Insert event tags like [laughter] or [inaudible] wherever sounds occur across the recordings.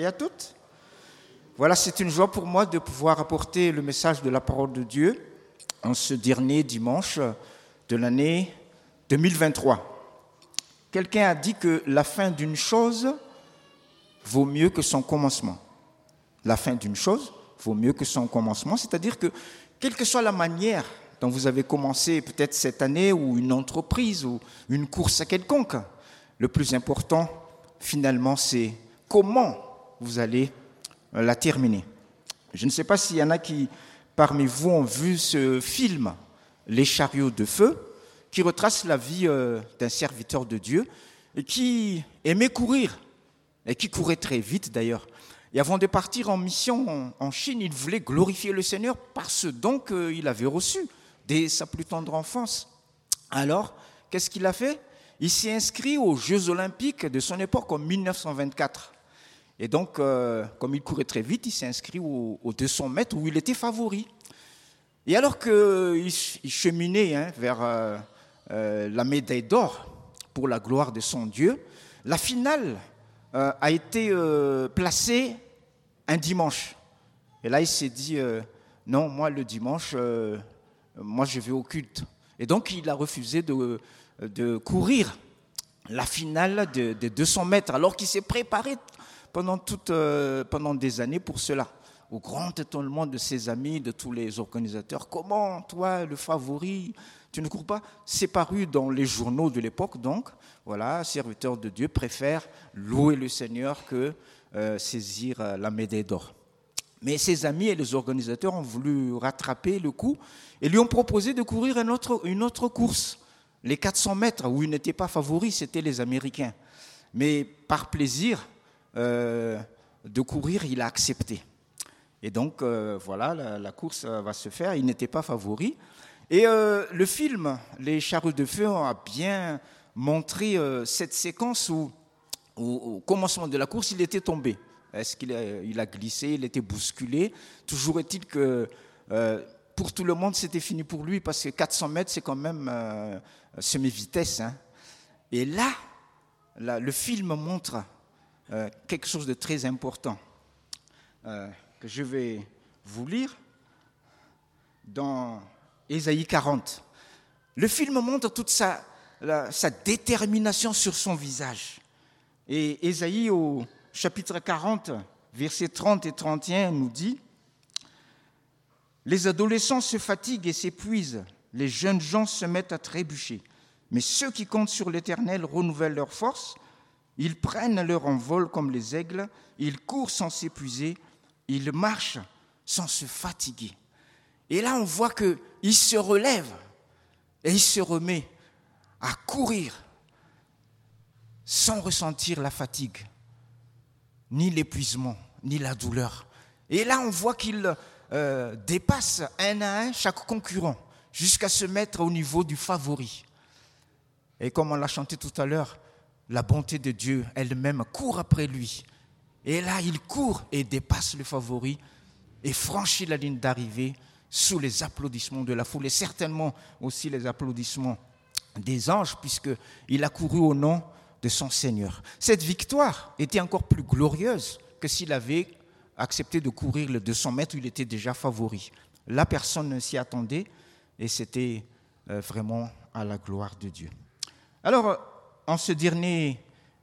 et à toutes. Voilà, c'est une joie pour moi de pouvoir apporter le message de la parole de Dieu en ce dernier dimanche de l'année 2023. Quelqu'un a dit que la fin d'une chose vaut mieux que son commencement. La fin d'une chose vaut mieux que son commencement, c'est-à-dire que quelle que soit la manière dont vous avez commencé peut-être cette année ou une entreprise ou une course à quelconque, le plus important finalement c'est comment vous allez euh, la terminer. Je ne sais pas s'il y en a qui, parmi vous, ont vu ce film, Les chariots de feu, qui retrace la vie euh, d'un serviteur de Dieu et qui aimait courir, et qui courait très vite d'ailleurs. Et avant de partir en mission en Chine, il voulait glorifier le Seigneur par ce don qu'il avait reçu dès sa plus tendre enfance. Alors, qu'est-ce qu'il a fait? Il s'est inscrit aux Jeux olympiques de son époque en 1924. Et donc, euh, comme il courait très vite, il s'est inscrit aux, 200 mètres où il était favori. Et alors qu'il cheminait hein, vers euh, euh, la médaille d'or pour la gloire de son Dieu, la finale a été placée un dimanche. Et là, il s'est dit, non, moi, le dimanche, moi, je vais au culte. Et donc, il a refusé de, courir la finale de, de 200 mètres, alors qu'il s'est préparé pendant, euh, pendant des années pour cela. Au grand étonnement de ses amis, de tous les organisateurs, comment toi, le favori, tu ne cours pas? C'est paru dans les journaux de l'époque, donc, voilà, serviteur de Dieu préfère louer le Seigneur que euh, saisir euh, la médaille d'or. Mais ses amis et les organisateurs ont voulu rattraper le coup et lui ont proposé de courir une autre, une autre course, les 400 mètres, où il n'était pas favori, c'était les Américains. Mais par plaisir, euh, de courir, il a accepté. Et donc, euh, voilà, la, course va se faire. Il n'était pas favori. Et euh, le film, Les charrues de feu, a bien montré cette séquence où, au commencement de la course, il était tombé. Est-ce qu'il a, glissé, il était bousculé? Toujours est-il que pour tout le monde, c'était fini pour lui parce que 400 mètres, c'est quand même semi-vitesse. Hein. Et là, le film montre euh, quelque chose de très important euh, que je vais vous lire dans Ésaïe 40. Le film montre toute sa, sa détermination sur son visage. Et Ésaïe au chapitre 40, versets 30 et 31 nous dit, Les adolescents se fatiguent et s'épuisent, les jeunes gens se mettent à trébucher, mais ceux qui comptent sur l'Éternel renouvellent leur force, ils prennent leur envol comme les aigles, ils courent sans s'épuiser, ils marchent sans se fatiguer. Et là, on voit qu'il se relève et il se remet à courir sans ressentir la fatigue, ni l'épuisement, ni la douleur. Et là, on voit qu'il euh, dépasse un à un chaque concurrent jusqu'à se mettre au niveau du favori. Et comme on l'a chanté tout à l'heure, la bonté de Dieu elle-même court après lui. Et là, il court et dépasse le favori et franchit la ligne d'arrivée sous les applaudissements de la foule et certainement aussi les applaudissements des anges, puisqu'il a couru au nom de son Seigneur. Cette victoire était encore plus glorieuse que s'il avait accepté de courir le 200 mètres il était déjà favori. La personne ne s'y attendait et c'était euh, vraiment à la gloire de Dieu. Alors, en ce dernier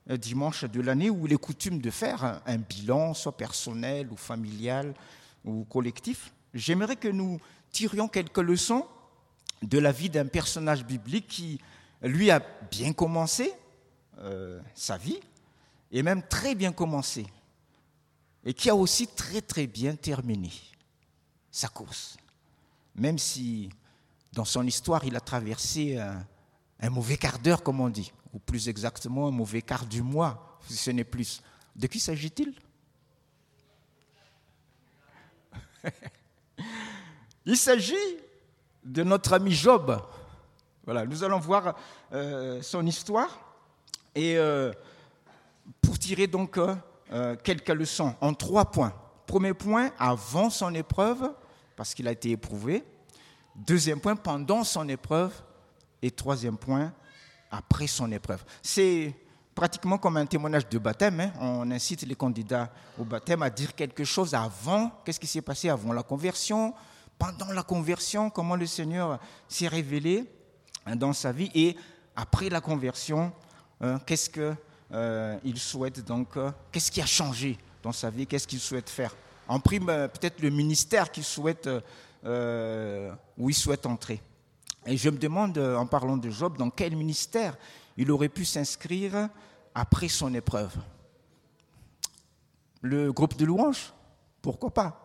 euh, dimanche de l'année où il est coutume de faire un bilan, soit personnel ou familial ou collectif, j'aimerais que nous tirions quelques leçons de la vie d'un personnage biblique qui, lui, a bien commencé euh, sa vie, et même très bien commencé, et qui a aussi très très bien terminé sa course, même si dans son histoire il a traversé un mauvais quart d'heure, comme on dit ou plus exactement un mauvais quart du mois, si ce n'est plus. De qui s'agit-il? [laughs] Il s'agit de notre ami Job. Voilà, nous allons voir euh, son histoire et euh, pour tirer donc euh, quelques leçons en trois points. Premier point, avant son épreuve, parce qu'il a été éprouvé. Deuxième point, pendant son épreuve. Et troisième point, après son épreuve. C'est pratiquement comme un témoignage de baptême. Hein. On incite les candidats au baptême à dire quelque chose avant. Qu'est-ce qui s'est passé avant la conversion? Pendant la conversion, comment le Seigneur s'est révélé hein, dans sa vie? Et après la conversion, hein, qu'est-ce qu'il euh, souhaite donc euh, Qu'est-ce qui a changé dans sa vie? Qu'est-ce qu'il souhaite faire? En prime, euh, peut-être le ministère qu'il souhaite, où il souhaite entrer. Et je me demande, en parlant de Job, dans quel ministère il aurait pu s'inscrire après son épreuve. Le groupe de louanges, pourquoi pas?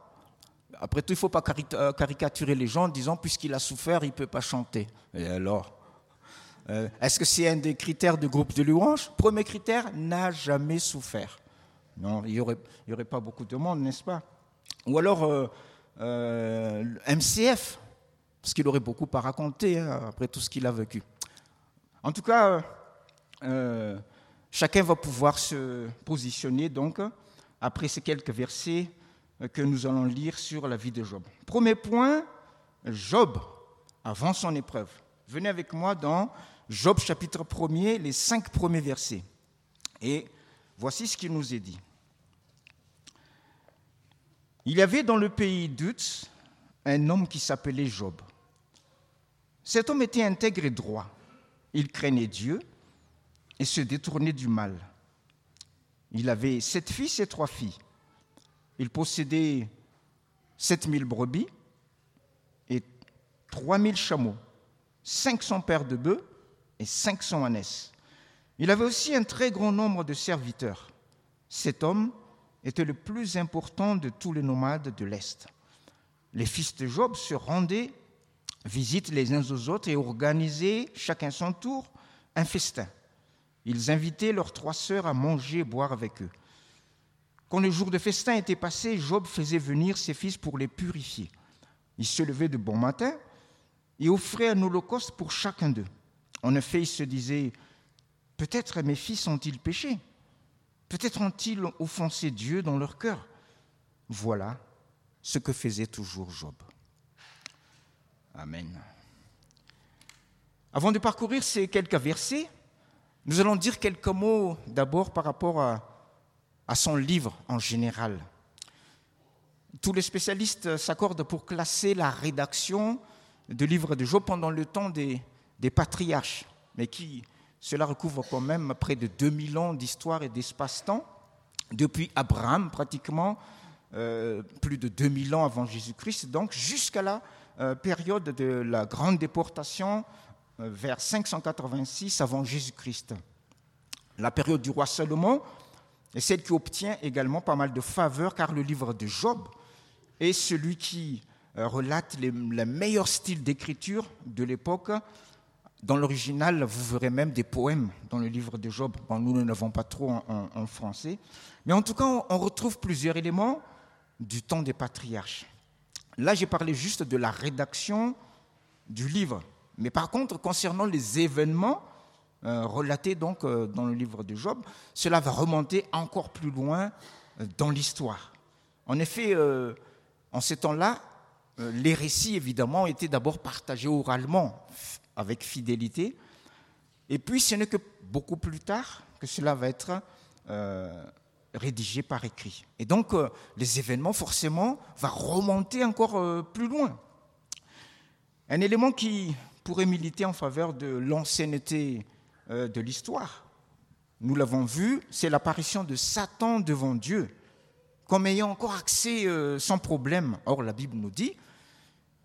Après tout, il ne faut pas euh, caricaturer les gens en disant puisqu'il a souffert, il ne peut pas chanter. Et alors? Euh, Est-ce que c'est un des critères de groupe de louanges? Premier critère, n'a jamais souffert. Non, il n'y aurait, pas beaucoup de monde, n'est-ce pas? Ou alors euh, MCF, parce qu'il aurait beaucoup à raconter hein, après tout ce qu'il a vécu. En tout cas, euh, chacun va pouvoir se positionner donc après ces quelques versets que nous allons lire sur la vie de Job. Premier point, Job, avant son épreuve. Venez avec moi dans Job chapitre 1er, les cinq premiers versets. Et voici ce qu'il nous est dit. Il y avait dans le pays d'Utz un homme qui s'appelait Job. Cet homme était intègre et droit. Il craignait Dieu et se détournait du mal. Il avait sept fils et trois filles. Il possédait sept mille brebis et trois mille chameaux, cinq cents paires de bœufs et cinq cents ânesses. Il avait aussi un très grand nombre de serviteurs. Cet homme était le plus important de tous les nomades de l'Est. Les fils de Job se rendaient visite les uns aux autres et organisaient chacun son tour un festin. Ils invitaient leurs trois sœurs à manger et boire avec eux. Quand le jour de festin était passé, Job faisait venir ses fils pour les purifier. Il se levait de bon matin et offrait un holocauste pour chacun d'eux. En effet, il se disait, peut-être mes fils ont-ils péché? Peut-être ont-ils offensé Dieu dans leur cœur? Voilà ce que faisait toujours Job. Amen. Avant de parcourir ces quelques versets, nous allons dire quelques mots d'abord par rapport à, son livre en général. Tous les spécialistes s'accordent pour classer la rédaction du livre de Job pendant le temps des, patriarches, mais qui, cela recouvre quand même près de 2000 ans d'histoire et d'espace-temps, depuis Abraham pratiquement, euh, plus de 2000 ans avant Jésus-Christ, donc jusqu'à la période de la grande déportation euh, vers 586 avant Jésus-Christ. La période du roi Salomon est celle qui obtient également pas mal de faveurs car le livre de Job est celui qui euh, relate le meilleur style d'écriture de l'époque. Dans l'original, vous verrez même des poèmes dans le livre de Job. Bon, nous ne l'avons pas trop en, français. Mais en tout cas, on retrouve plusieurs éléments du temps des patriarches. Là, j'ai parlé juste de la rédaction du livre. Mais par contre, concernant les événements euh, relatés donc euh, dans le livre de Job, cela va remonter encore plus loin euh, dans l'histoire. En effet, en ces temps-là, les récits évidemment étaient d'abord partagés oralement avec fidélité, et puis ce n'est que beaucoup plus tard que cela va être rédigé par écrit. Et donc les événements forcément vont remonter encore plus loin. Un élément qui pourrait militer en faveur de l'ancienneté euh, de l'histoire. Nous l'avons vu, c'est l'apparition de Satan devant Dieu, comme ayant encore accès euh, sans problème. Or, la Bible nous dit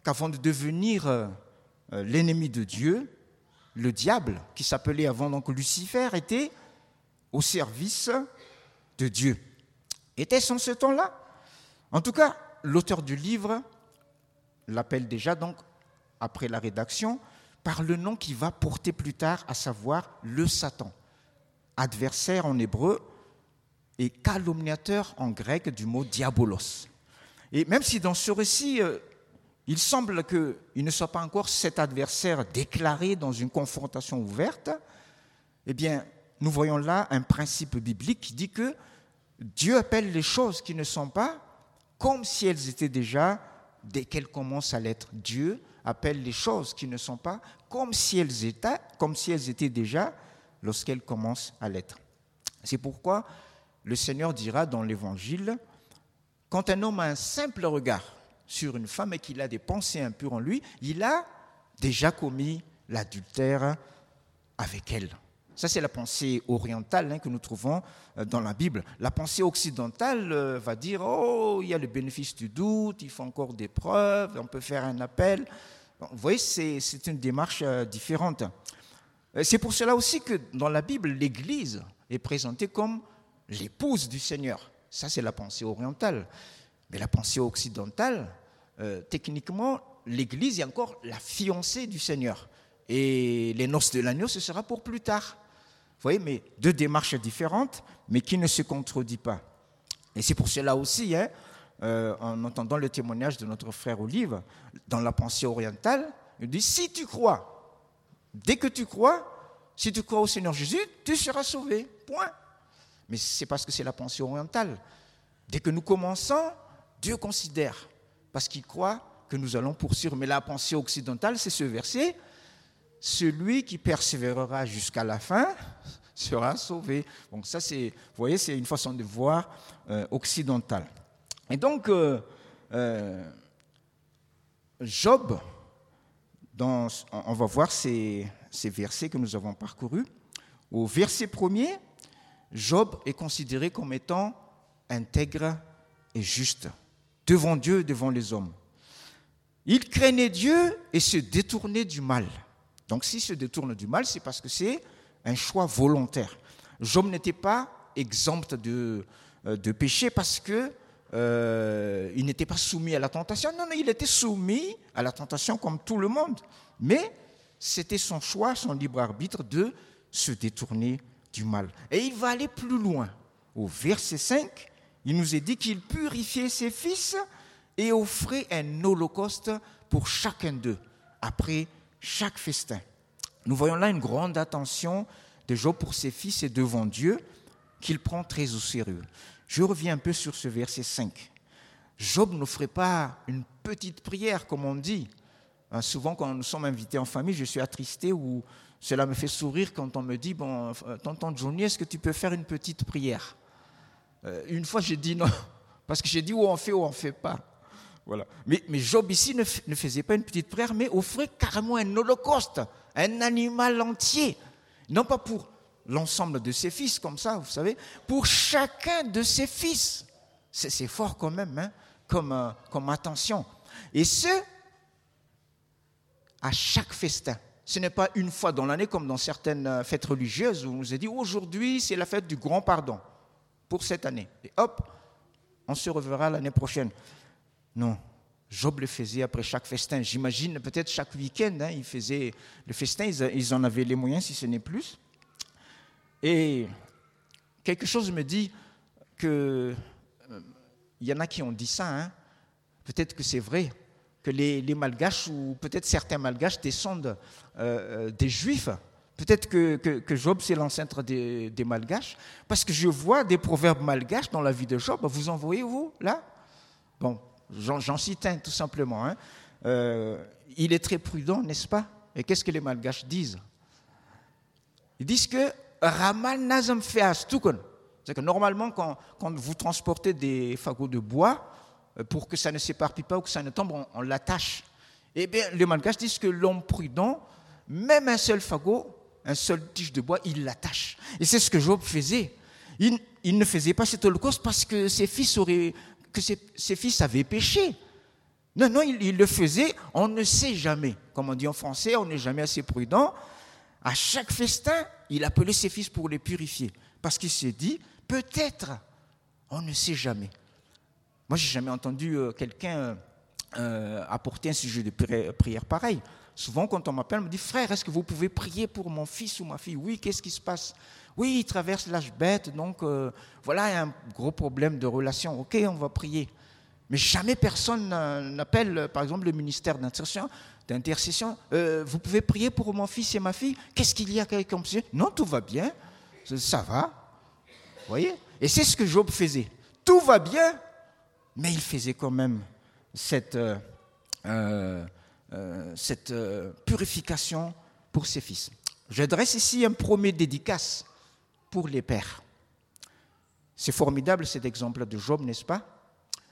qu'avant de devenir euh, l'ennemi de Dieu, le diable, qui s'appelait avant donc Lucifer, était au service de Dieu. Était-ce en ce temps-là En tout cas, l'auteur du livre l'appelle déjà donc après la rédaction, par le nom qui va porter plus tard, à savoir le Satan, adversaire en hébreu et calomniateur en grec du mot diabolos. Et même si dans ce récit, euh, il semble qu'il ne soit pas encore cet adversaire déclaré dans une confrontation ouverte, eh bien, nous voyons là un principe biblique qui dit que Dieu appelle les choses qui ne sont pas comme si elles étaient déjà dès qu'elles commencent à l'être. Dieu appelle les choses qui ne sont pas comme si elles étaient, comme si elles étaient déjà lorsqu'elles commencent à l'être. C'est pourquoi le Seigneur dira dans l'Évangile, quand un homme a un simple regard sur une femme et qu'il a des pensées impures en lui, il a déjà commis l'adultère avec elle. Ça, c'est la pensée orientale hein, que nous trouvons euh, dans la Bible. La pensée occidentale euh, va dire, oh, il y a le bénéfice du doute, il faut encore des preuves, on peut faire un appel. vous voyez, c'est une démarche euh, différente. C'est pour cela aussi que dans la Bible, l'Église est présentée comme l'épouse du Seigneur. Ça, c'est la pensée orientale. Mais la pensée occidentale, techniquement, l'Église est encore la fiancée du Seigneur. Et les noces de l'agneau, ce sera pour plus tard. Vous voyez, mais deux démarches différentes, mais qui ne se contredisent pas. Et c'est pour cela aussi, hein, euh, en entendant le témoignage de notre frère Olive, dans la pensée orientale, il dit, si tu crois, dès que tu crois, si tu crois au Seigneur Jésus, tu seras sauvé. Point. Mais c'est parce que c'est la pensée orientale. Dès que nous commençons, Dieu considère, parce qu'il croit que nous allons poursuivre. Mais la pensée occidentale, c'est ce verset, celui qui persévérera jusqu'à la fin sera sauvé. Donc ça, c'est, vous voyez, c'est une façon de voir euh, occidentale. Et donc, euh, euh, Job, on va voir ces, ces, versets que nous avons parcourus. Au verset premier, Job est considéré comme étant intègre et juste devant Dieu devant les hommes. Il craignait Dieu et se détournait du mal. Donc s'il se détourne du mal, c'est parce que c'est un choix volontaire. Job n'était pas exempt de, euh, de péché parce que euh, il n'était pas soumis à la tentation. Non, non, il était soumis à la tentation comme tout le monde. Mais c'était son choix, son libre arbitre de se détourner du mal. Et il va aller plus loin. Au verset 5, il nous est dit qu'il purifiait ses fils et offrait un holocauste pour chacun d'eux après chaque festin. Nous voyons là une grande attention de Job pour ses fils et devant Dieu qu'il prend très au sérieux. Je reviens un peu sur ce verset 5. Job n'offrait pas une petite prière, comme on dit. Hein, souvent, quand nous sommes invités en famille, je suis attristé ou cela me fait sourire quand on me dit Bon, euh, tonton Johnny, est-ce que tu peux faire une petite prière? Euh, Une fois, j'ai dit non, [laughs] parce que j'ai dit ou on fait ou on ne fait pas. Voilà. Mais, Job ici ne, faisait pas une petite prière, mais offrait carrément un holocauste, un animal entier. Non pas pour l'ensemble de ses fils, comme ça, vous savez, pour chacun de ses fils. C'est fort quand même, hein, comme, euh, comme attention. Et ce, à chaque festin. Ce n'est pas une fois dans l'année comme dans certaines euh, fêtes religieuses où on nous a dit aujourd'hui c'est la fête du grand pardon pour cette année. Et hop, on se reverra l'année prochaine. Non. Job le faisait après chaque festin. J'imagine peut-être chaque week-end, hein, il faisait le festin, ils en avaient les moyens si ce n'est plus. Et quelque chose me dit que euh, il y en a qui ont dit ça. Hein. Peut-être que c'est vrai que les, malgaches ou peut-être certains malgaches descendent euh, euh, des juifs. Peut-être que, Job c'est l'ancêtre des, des malgaches, parce que je vois des proverbes malgaches dans la vie de Job. Vous en voyez vous là? Bon, J'en cite un tout simplement. Hein. Euh, il est très prudent, n'est-ce pas? Et qu'est-ce que les malgaches disent? Ils disent que Ramal nazam tout C'est que normalement, quand, vous transportez des fagots de bois, euh, pour que ça ne s'éparpille pas ou que ça ne tombe, on, l'attache. Eh bien, les malgaches disent que l'homme prudent, même un seul fagot, un seul tige de bois, il l'attache. Et c'est ce que Job faisait. Il, il, ne faisait pas cet holocauste parce que ses fils auraient que ses, fils avaient péché. Non, non, il, le faisait, on ne sait jamais. Comme on dit en français, on n'est jamais assez prudent. À chaque festin, il appelait ses fils pour les purifier. Parce qu'il s'est dit, peut-être, on ne sait jamais. Moi, j'ai jamais entendu euh, quelqu'un euh, apporter un sujet de prière pareil. Souvent, quand on m'appelle, on me dit, frère, est-ce que vous pouvez prier pour mon fils ou ma fille? Oui, qu'est-ce qui se passe? Oui, il traverse l'âge bête, donc euh, voilà, il y a un gros problème de relation. Ok, on va prier. Mais jamais personne n'appelle, par exemple, le ministère d'intercession. euh, vous pouvez prier pour mon fils et ma fille? Qu'est-ce qu'il y a comme Non, tout va bien. Ça va. Vous voyez? Et c'est ce que Job faisait. Tout va bien, mais il faisait quand même cette, euh, cette purification pour ses fils. J'adresse ici un premier dédicace pour les pères. C'est formidable cet exemple de Job, n'est-ce pas?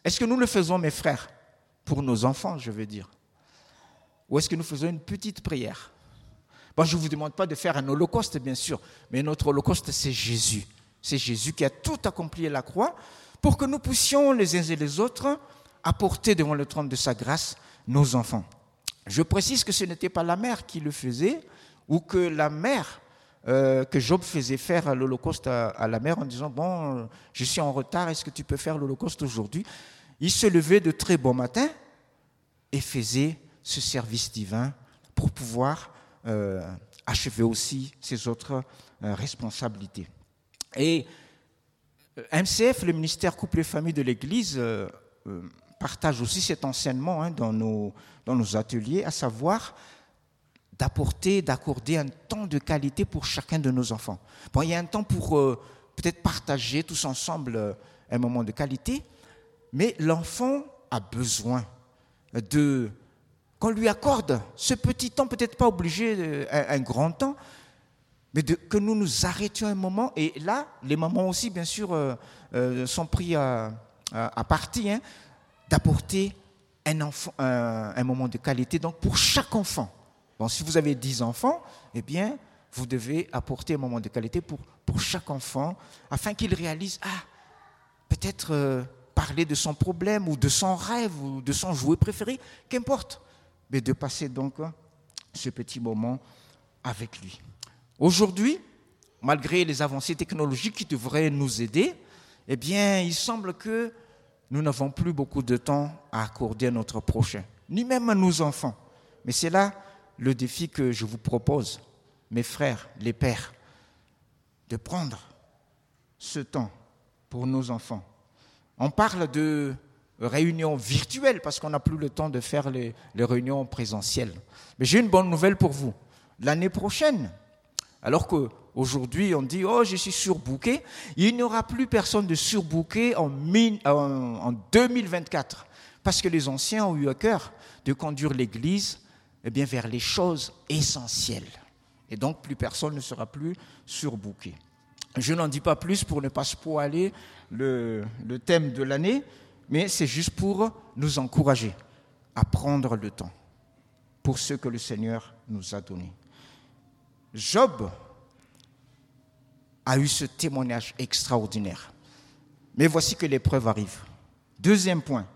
Est-ce que nous le faisons, mes frères, pour nos enfants, je veux dire? Ou est-ce que nous faisons une petite prière? Bon, je ne vous demande pas de faire un holocauste, bien sûr, mais notre holocauste, c'est Jésus. C'est Jésus qui a tout accompli à la croix pour que nous puissions, les uns et les autres, apporter devant le trône de sa grâce nos enfants. Je précise que ce n'était pas la mère qui le faisait, ou que la mère, euh, que Job faisait faire l'Holocauste à, la mère en disant, bon, je suis en retard, est-ce que tu peux faire l'Holocauste aujourd'hui? Il se levait de très bon matin et faisait ce service divin pour pouvoir euh, achever aussi ses autres euh, responsabilités. Et MCF, le ministère Couple et Famille de l'Église, partage aussi cet enseignement hein, dans, nos, dans nos ateliers, à savoir d'apporter, d'accorder un temps de qualité pour chacun de nos enfants. Bon, il y a un temps pour euh, peut-être partager tous ensemble euh, un moment de qualité, mais l'enfant a besoin de qu'on lui accorde ce petit temps, peut-être pas obligé un, un, grand temps, mais que nous nous arrêtions un moment. Et là, les mamans aussi, bien sûr, euh, sont pris à, à, partie. Hein, d'apporter un, enfant, un, moment de qualité donc pour chaque enfant. Bon, si vous avez 10 enfants, eh bien, vous devez apporter un moment de qualité pour, pour chaque enfant afin qu'il réalise, ah, peut-être euh, parler de son problème ou de son rêve ou de son jouet préféré, qu'importe, mais de passer donc ce petit moment avec lui. Aujourd'hui, malgré les avancées technologiques qui devraient nous aider, eh bien, il semble que nous n'avons plus beaucoup de temps à accorder à notre prochain, ni même à nos enfants. Mais c'est là le défi que je vous propose, mes frères, les pères, de prendre ce temps pour nos enfants. On parle de réunions virtuelles parce qu'on n'a plus le temps de faire les, les réunions présentielles. Mais j'ai une bonne nouvelle pour vous. L'année prochaine, alors que Aujourd'hui, on dit, oh, je suis surbooké. Il n'y aura plus personne de surbooké en, en 2024. Parce que les anciens ont eu à cœur de conduire l'Église eh bien, vers les choses essentielles. Et donc, plus personne ne sera plus surbooké. Je n'en dis pas plus pour ne pas spoiler le, le thème de l'année, mais c'est juste pour nous encourager à prendre le temps pour ce que le Seigneur nous a donné. Job a eu ce témoignage extraordinaire. Mais voici que l'épreuve arrive. Deuxième point,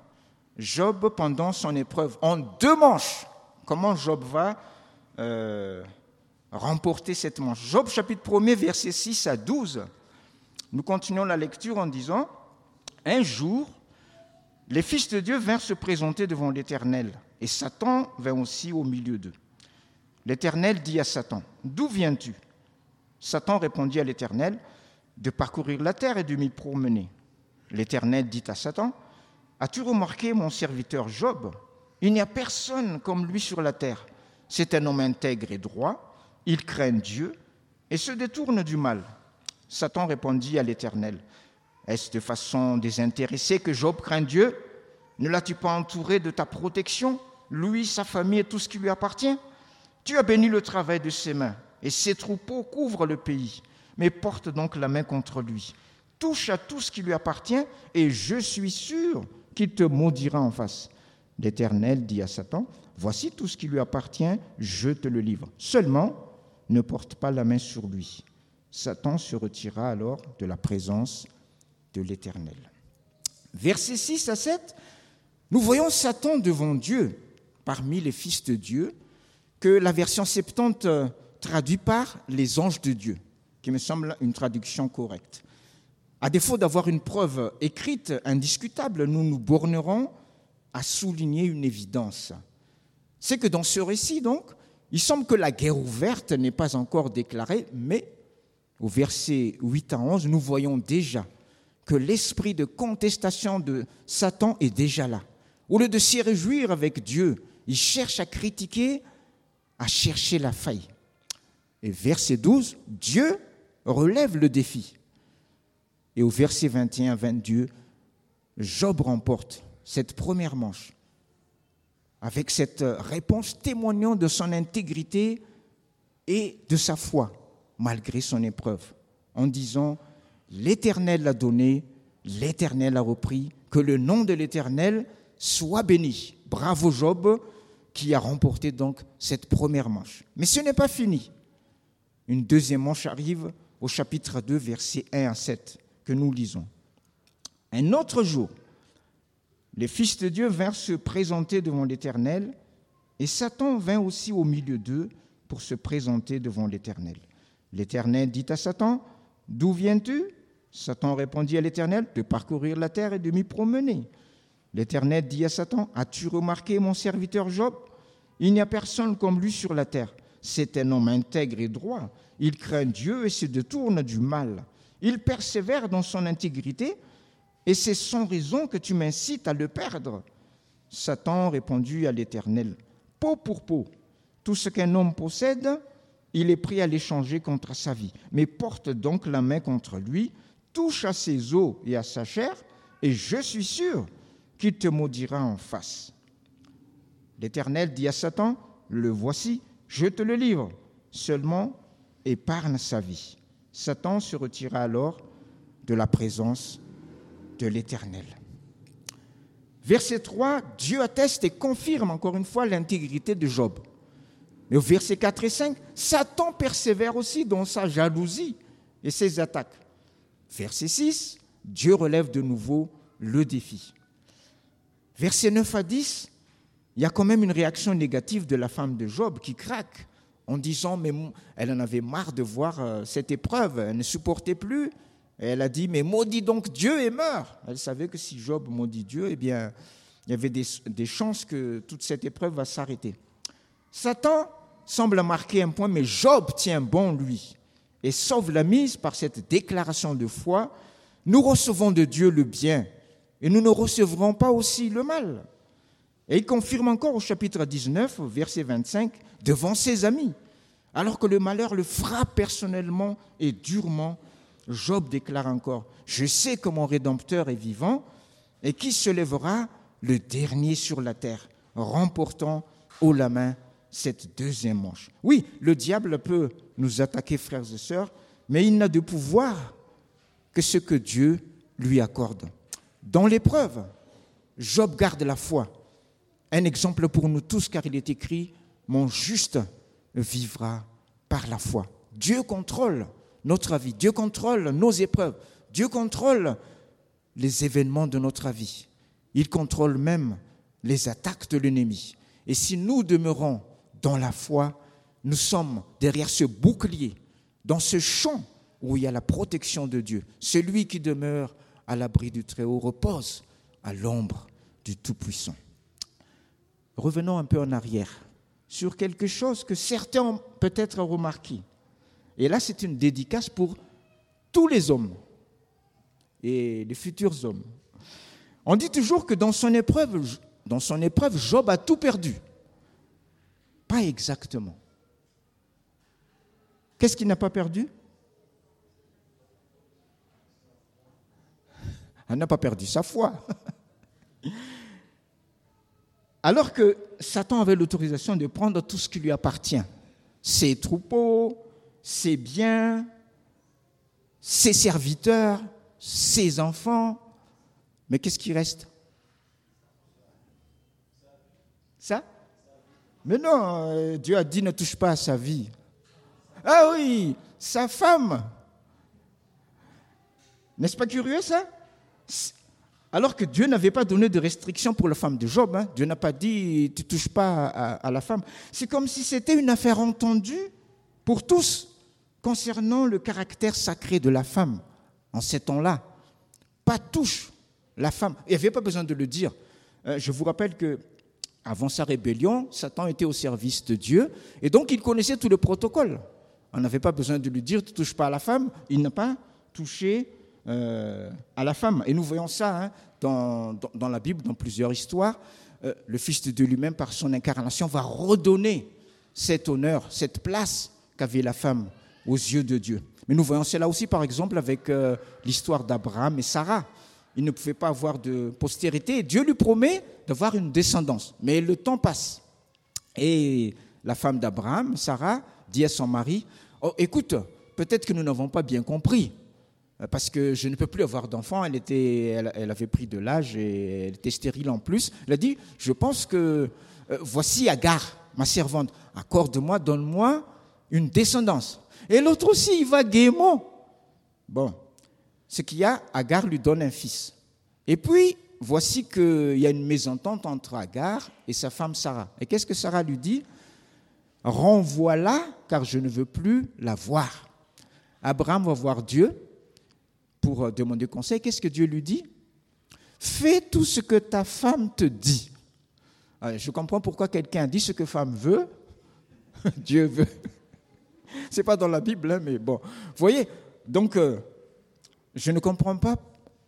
Job, pendant son épreuve, en deux manches, comment Job va euh, remporter cette manche? Job chapitre 1er, versets 6 à 12. Nous continuons la lecture en disant, Un jour, les fils de Dieu vinrent se présenter devant l'Éternel, et Satan vint aussi au milieu d'eux. L'Éternel dit à Satan, D'où viens-tu? Satan répondit à l'Éternel de parcourir la terre et de m'y promener. L'Éternel dit à Satan, As-tu remarqué mon serviteur Job? Il n'y a personne comme lui sur la terre. C'est un homme intègre et droit, il craint Dieu et se détourne du mal. Satan répondit à l'Éternel, Est-ce de façon désintéressée que Job craint Dieu? Ne l'as-tu pas entouré de ta protection, lui, sa famille et tout ce qui lui appartient? Tu as béni le travail de ses mains et ses troupeaux couvrent le pays. Mais porte donc la main contre lui. Touche à tout ce qui lui appartient, et je suis sûr qu'il te maudira en face. L'Éternel dit à Satan, Voici tout ce qui lui appartient, je te le livre. Seulement, ne porte pas la main sur lui. Satan se retira alors de la présence de l'Éternel. Versets 6 à 7, nous voyons Satan devant Dieu, parmi les fils de Dieu, que la version 70 traduit par les anges de Dieu, qui me semble une traduction correcte. À défaut d'avoir une preuve écrite indiscutable, nous nous bornerons à souligner une évidence. C'est que dans ce récit, donc, il semble que la guerre ouverte n'est pas encore déclarée, mais au verset 8 à 11, nous voyons déjà que l'esprit de contestation de Satan est déjà là. Au lieu de s'y réjouir avec Dieu, il cherche à critiquer, à chercher la faille. Et verset 12, Dieu relève le défi. Et au verset 21 22, Job remporte cette première manche avec cette réponse témoignant de son intégrité et de sa foi malgré son épreuve, en disant, l'Éternel l'a donné, l'Éternel a repris, que le nom de l'Éternel soit béni. Bravo Job qui a remporté donc cette première manche. Mais ce n'est pas fini. Une deuxième manche arrive au chapitre 2, versets 1 à 7, que nous lisons. Un autre jour, les fils de Dieu vinrent se présenter devant l'Éternel, et Satan vint aussi au milieu d'eux pour se présenter devant l'Éternel. L'Éternel dit à Satan, D'où viens-tu? Satan répondit à l'Éternel, De parcourir la terre et de m'y promener. L'Éternel dit à Satan, As-tu remarqué mon serviteur Job? Il n'y a personne comme lui sur la terre. C'est un homme intègre et droit. Il craint Dieu et se détourne du mal. Il persévère dans son intégrité et c'est sans raison que tu m'incites à le perdre. Satan répondit à l'Éternel, Peau pour peau, tout ce qu'un homme possède, il est prêt à l'échanger contre sa vie. Mais porte donc la main contre lui, touche à ses os et à sa chair, et je suis sûr qu'il te maudira en face. L'Éternel dit à Satan, Le voici, je te le livre, seulement épargne sa vie. Satan se retira alors de la présence de l'Éternel. Verset 3, Dieu atteste et confirme encore une fois l'intégrité de Job. Mais au verset 4 et 5, Satan persévère aussi dans sa jalousie et ses attaques. Verset 6, Dieu relève de nouveau le défi. Verset 9 à 10, il y a quand même une réaction négative de la femme de Job qui craque en disant, mais elle en avait marre de voir euh, cette épreuve, elle ne supportait plus. Et elle a dit, mais maudit donc Dieu et meurt. Elle savait que si Job maudit Dieu, eh bien, il y avait des, des chances que toute cette épreuve va s'arrêter. Satan semble marquer un point, mais Job tient bon, lui, et sauve la mise par cette déclaration de foi. Nous recevons de Dieu le bien, et nous ne recevrons pas aussi le mal. Et il confirme encore au chapitre 19, verset 25, devant ses amis. Alors que le malheur le frappe personnellement et durement, Job déclare encore, je sais que mon Rédempteur est vivant et qui se lèvera le dernier sur la terre, remportant haut la main cette deuxième manche. Oui, le diable peut nous attaquer, frères et sœurs, mais il n'a de pouvoir que ce que Dieu lui accorde. Dans l'épreuve, Job garde la foi. Un exemple pour nous tous, car il est écrit, mon juste vivra par la foi. Dieu contrôle notre vie, Dieu contrôle nos épreuves, Dieu contrôle les événements de notre vie. Il contrôle même les attaques de l'ennemi. Et si nous demeurons dans la foi, nous sommes derrière ce bouclier, dans ce champ où il y a la protection de Dieu. Celui qui demeure à l'abri du Très-Haut repose à l'ombre du Tout-Puissant. Revenons un peu en arrière sur quelque chose que certains ont peut-être remarqué. Et là, c'est une dédicace pour tous les hommes et les futurs hommes. On dit toujours que dans son épreuve, dans son épreuve, Job a tout perdu. Pas exactement. Qu'est-ce qu'il n'a pas perdu? Il n'a pas perdu sa foi. [laughs] Alors que Satan avait l'autorisation de prendre tout ce qui lui appartient, ses troupeaux, ses biens, ses serviteurs, ses enfants. Mais qu'est-ce qui reste? Ça? Mais non, euh, Dieu a dit ne touche pas à sa vie. Ah oui, sa femme. N'est-ce pas curieux ça? Alors que Dieu n'avait pas donné de restrictions pour la femme de Job. Hein. Dieu n'a pas dit tu touches pas à, la femme. C'est comme si c'était une affaire entendue pour tous concernant le caractère sacré de la femme en ces temps-là. Pas touche la femme. Il n'y avait pas besoin de le dire. Euh, je vous rappelle que avant sa rébellion, Satan était au service de Dieu et donc il connaissait tout le protocole. On n'avait pas besoin de lui dire tu touches pas à la femme. Il n'a pas touché euh, à la femme. Et nous voyons ça hein, dans, la Bible, dans plusieurs histoires. Euh, le Fils de Dieu lui-même, par son incarnation, va redonner cet honneur, cette place qu'avait la femme aux yeux de Dieu. Mais nous voyons cela aussi, par exemple, avec euh, l'histoire d'Abraham et Sarah. Il ne pouvait pas avoir de postérité. Dieu lui promet d'avoir une descendance. Mais le temps passe. Et la femme d'Abraham, Sarah, dit à son mari, oh, écoute, peut-être que nous n'avons pas bien compris parce que je ne peux plus avoir d'enfant. Elle, elle, avait pris de l'âge et elle était stérile en plus. Elle a dit, je pense que euh, voici Agar, ma servante, accorde-moi, donne-moi une descendance. Et l'autre aussi, il va gaiement. Bon, ce qu'il y a, Agar lui donne un fils. Et puis, voici qu'il y a une mésentente entre Agar et sa femme Sarah. Et qu'est-ce que Sarah lui dit? Renvoie-la, car je ne veux plus la voir. Abraham va voir Dieu pour euh, demander conseil. Qu'est-ce que Dieu lui dit? Fais tout ce que ta femme te dit. Ah, je comprends pourquoi quelqu'un dit ce que femme veut, [laughs] Dieu veut. [laughs] C'est pas dans la Bible, hein, mais bon. Vous voyez, donc, euh, je ne comprends pas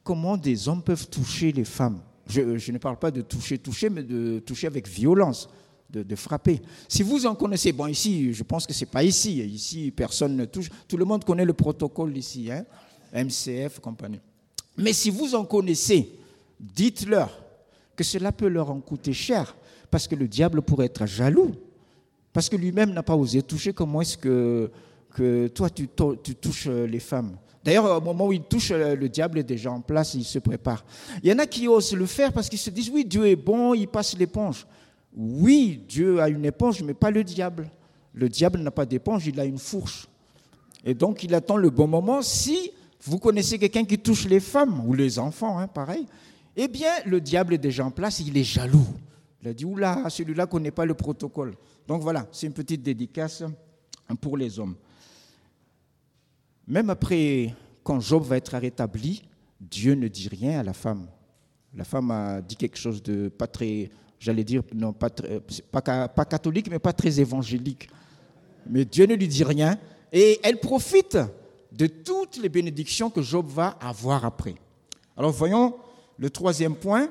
comment des hommes peuvent toucher les femmes. Je, ne parle pas de toucher, toucher, mais de toucher avec violence, de, frapper. Si vous en connaissez, bon, ici, je pense que ce n'est pas ici. Ici, personne ne touche. Tout le monde connaît le protocole ici, hein, MCF, compagnie. Mais si vous en connaissez, dites-leur que cela peut leur en coûter cher, parce que le diable pourrait être jaloux, parce que lui-même n'a pas osé toucher. Comment est-ce que, que toi, tu, tu touches les femmes? D'ailleurs, au moment où il touche, euh, le diable est déjà en place, il se prépare. Il y en a qui osent le faire parce qu'ils se disent, oui, Dieu est bon, il passe l'éponge. Oui, Dieu a une éponge, mais pas le diable. Le diable n'a pas d'éponge, il a une fourche. Et donc, il attend le bon moment. Si vous connaissez quelqu'un qui touche les femmes ou les enfants, hein, pareil, eh bien, le diable est déjà en place, il est jaloux. Il a dit, oula, celui-là ne connaît pas le protocole. Donc voilà, c'est une petite dédicace pour les hommes. Même après, quand Job va être rétabli, Dieu ne dit rien à la femme. La femme a dit quelque chose de pas très, j'allais dire, non, pas, pas, catholique, mais pas très évangélique. Mais Dieu ne lui dit rien. Et elle profite de toutes les bénédictions que Job va avoir après. Alors voyons le troisième point,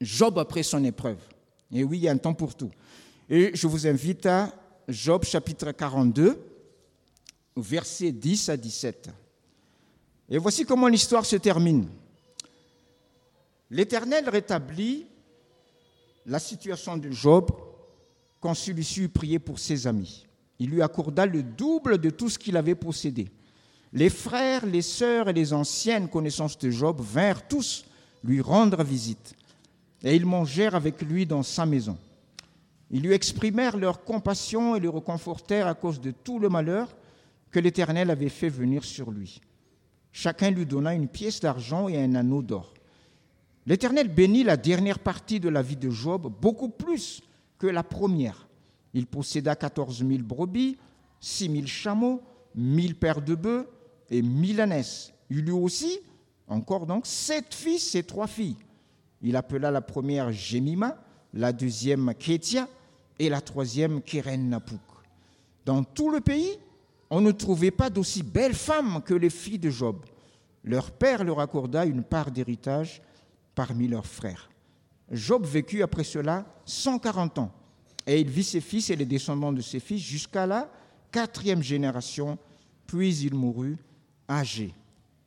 Job après son épreuve. Et oui, il y a un temps pour tout. Et je vous invite à Job chapitre 42 versets 10 à 17. Et voici comment l'histoire se termine. L'Éternel rétablit la situation de Job quand celui-ci eut prié pour ses amis. Il lui accorda le double de tout ce qu'il avait possédé. Les frères, les sœurs et les anciennes connaissances de Job vinrent tous lui rendre visite, et ils mangèrent avec lui dans sa maison. Ils lui exprimèrent leur compassion et le reconfortèrent à cause de tout le malheur que l'Éternel avait fait venir sur lui. Chacun lui donna une pièce d'argent et un anneau d'or. L'Éternel bénit la dernière partie de la vie de Job beaucoup plus que la première. Il posséda quatorze mille brebis, six mille chameaux, mille paires de bœufs et ânesses. Il eut aussi, encore donc, sept fils et trois filles. Il appela la première Jemima, la deuxième Kétia et la troisième Keren Napouk. Dans tout le pays, on ne trouvait pas d'aussi belles femmes que les filles de Job. Leur père leur accorda une part d'héritage parmi leurs frères. Job vécut après cela 140 ans, et il vit ses fils et les descendants de ses fils jusqu'à la quatrième génération, puis il mourut âgé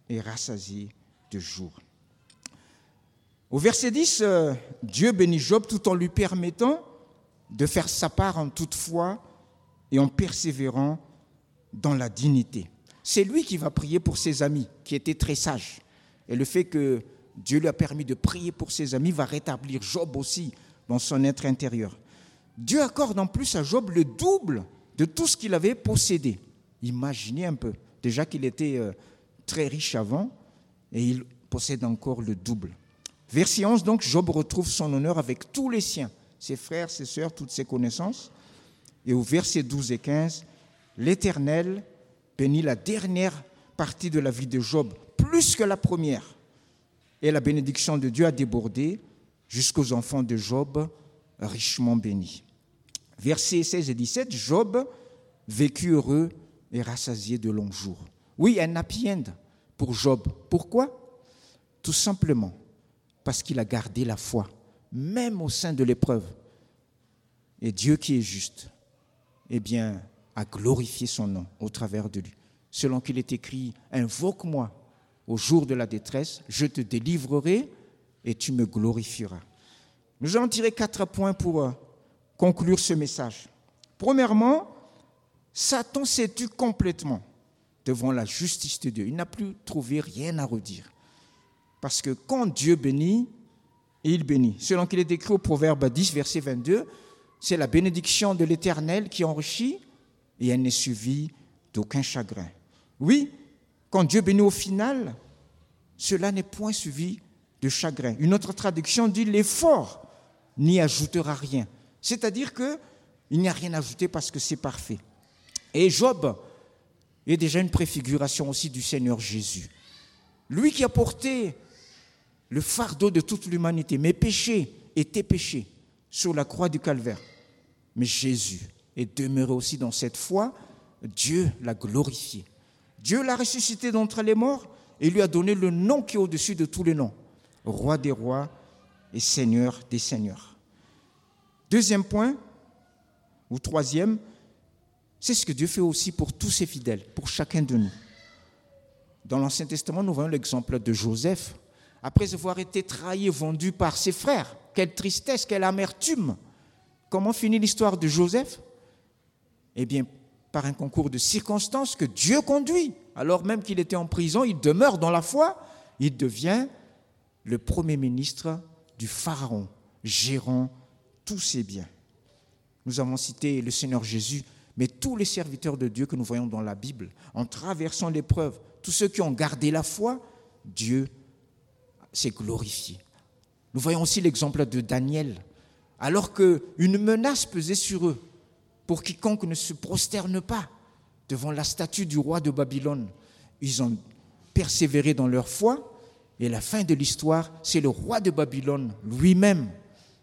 et rassasié de jours. Au verset 10, euh, Dieu bénit Job tout en lui permettant de faire sa part en toute foi et en persévérant dans la dignité. C'est lui qui va prier pour ses amis, qui étaient très sages. Et le fait que Dieu lui a permis de prier pour ses amis va rétablir Job aussi dans son être intérieur. Dieu accorde en plus à Job le double de tout ce qu'il avait possédé. Imaginez un peu. Déjà qu'il était euh, très riche avant, et il possède encore le double. Verset 11, donc, Job retrouve son honneur avec tous les siens, ses frères, ses sœurs, toutes ses connaissances. Et au verset 12 et 15, l'Éternel bénit la dernière partie de la vie de Job plus que la première. Et la bénédiction de Dieu a débordé jusqu'aux enfants de Job, richement bénis. Versets 16 et 17, Job vécut heureux et rassasié de longs jours. Oui, un happy end pour Job. Pourquoi? Tout simplement parce qu'il a gardé la foi, même au sein de l'épreuve. Et Dieu qui est juste, eh bien, à glorifier son nom au travers de lui. Selon qu'il est écrit, invoque-moi au jour de la détresse, je te délivrerai et tu me glorifieras. Nous allons tirer quatre points pour euh, conclure ce message. Premièrement, Satan s'est tu complètement devant la justice de Dieu? Il n'a plus trouvé rien à redire. Parce que quand Dieu bénit, il bénit. Selon qu'il est décrit au Proverbe 10, verset 22, c'est la bénédiction de l'Éternel qui enrichit et elle n'est suivie d'aucun chagrin. Oui, quand Dieu bénit au final, cela n'est point suivi de chagrin. Une autre traduction dit l'effort n'y ajoutera rien. C'est-à-dire qu'il n'y a rien à ajouter parce que c'est parfait. Et Job est déjà une préfiguration aussi du Seigneur Jésus. Lui qui a porté le fardeau de toute l'humanité, mes péchés et tes péchés, sur la croix du calvaire. Mais Jésus est demeuré aussi dans cette foi. Dieu l'a glorifié. Dieu l'a ressuscité d'entre les morts et lui a donné le nom qui est au-dessus de tous les noms, roi des rois et seigneur des seigneurs. Deuxième point, ou troisième, c'est ce que Dieu fait aussi pour tous ses fidèles, pour chacun de nous. Dans l'Ancien Testament, nous voyons l'exemple de Joseph. Après avoir été trahi et vendu par ses frères, quelle tristesse, quelle amertume. Comment finit l'histoire de Joseph? Eh bien, par un concours de circonstances que Dieu conduit. Alors même qu'il était en prison, il demeure dans la foi, il devient le premier ministre du Pharaon, gérant tous ses biens. Nous avons cité le Seigneur Jésus, mais tous les serviteurs de Dieu que nous voyons dans la Bible, en traversant l'épreuve, tous ceux qui ont gardé la foi, Dieu s'est glorifié. Nous voyons aussi l'exemple de Daniel. Alors qu'une menace pesait sur eux, pour quiconque ne se prosterne pas devant la statue du roi de Babylone, ils ont persévéré dans leur foi, et la fin de l'histoire, c'est le roi de Babylone lui-même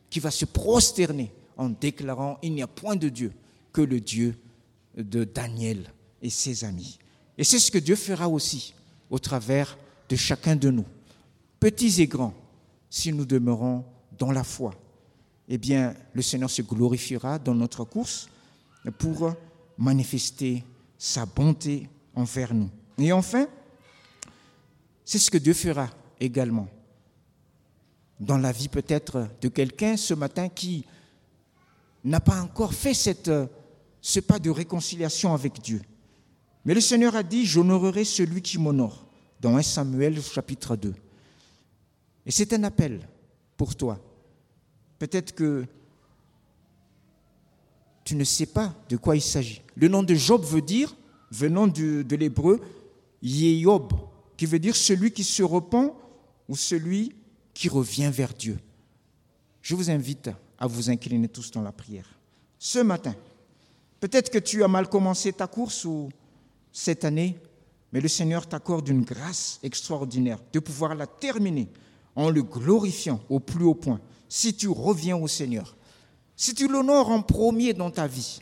qui va se prosterner en déclarant il n'y a point de Dieu que le Dieu de Daniel et ses amis. Et c'est ce que Dieu fera aussi au travers de chacun de nous, petits et grands, si nous demeurons dans la foi. Eh bien, le Seigneur se glorifiera dans notre course pour manifester sa bonté envers nous. Et enfin, c'est ce que Dieu fera également dans la vie peut-être de quelqu'un ce matin qui n'a pas encore fait cette, ce pas de réconciliation avec Dieu. Mais le Seigneur a dit, j'honorerai celui qui m'honore, dans 1 Samuel chapitre 2. Et c'est un appel pour toi. Peut-être que tu ne sais pas de quoi il s'agit. Le nom de Job veut dire, venant de, l'hébreu, Yehob, qui veut dire celui qui se repent ou celui qui revient vers Dieu. Je vous invite à vous incliner tous dans la prière. Ce matin, peut-être que tu as mal commencé ta course ou cette année, mais le Seigneur t'accorde une grâce extraordinaire de pouvoir la terminer en le glorifiant au plus haut point. Si tu reviens au Seigneur, si tu l'honores en premier dans ta vie,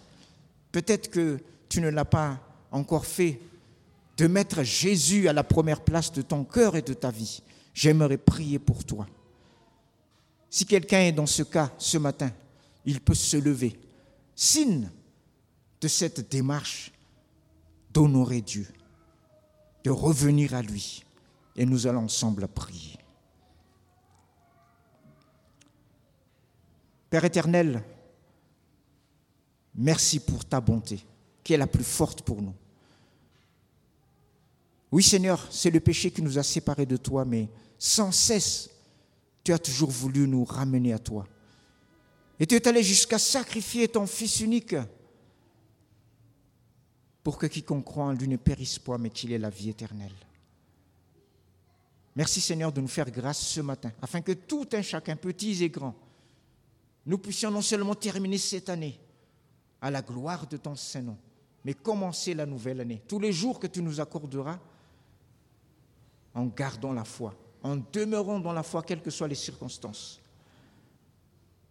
peut-être que tu ne l'as pas encore fait de mettre Jésus à la première place de ton cœur et de ta vie j'aimerais prier pour toi. Si quelqu'un est dans ce cas ce matin, il peut se lever. Signe de cette démarche d'honorer Dieu, de revenir à lui. Et nous allons ensemble prier. Père éternel, merci pour ta bonté, qui est la plus forte pour nous. Oui Seigneur, c'est le péché qui nous a séparés de toi, mais sans cesse, tu as toujours voulu nous ramener à toi. Et tu es allé jusqu'à sacrifier ton Fils unique pour que quiconque croit en lui ne périsse pas, mais qu'il ait la vie éternelle. Merci Seigneur de nous faire grâce ce matin, afin que tout un chacun, petits et grands, nous puissions non seulement terminer cette année à la gloire de ton Saint-Nom, mais commencer la nouvelle année, tous les jours que tu nous accorderas, en gardant la foi, en demeurant dans la foi, quelles que soient les circonstances.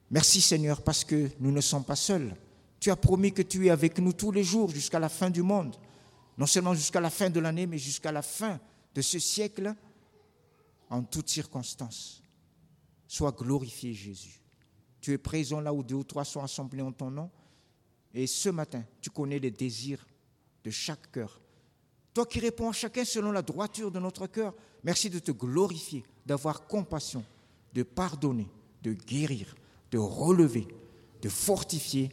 Merci Seigneur parce que nous ne sommes pas seuls. Tu as promis que tu es avec nous tous les jours jusqu'à la fin du monde. Non seulement jusqu'à la fin de l'année, mais jusqu'à la fin de ce siècle, en toutes circonstances. Sois glorifié Jésus. Tu es présent là où deux ou trois sont assemblés en ton nom. Et ce matin, tu connais les désirs de chaque cœur. Toi qui réponds à chacun selon la droiture de notre cœur, merci de te glorifier, d'avoir compassion, de pardonner, de guérir, de relever, de fortifier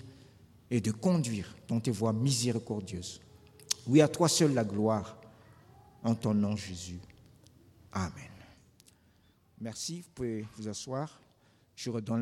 et de conduire dans tes voies miséricordieuses. Oui, à toi seul la gloire, en ton nom Jésus. Amen. Merci, vous pouvez vous asseoir. Je redonne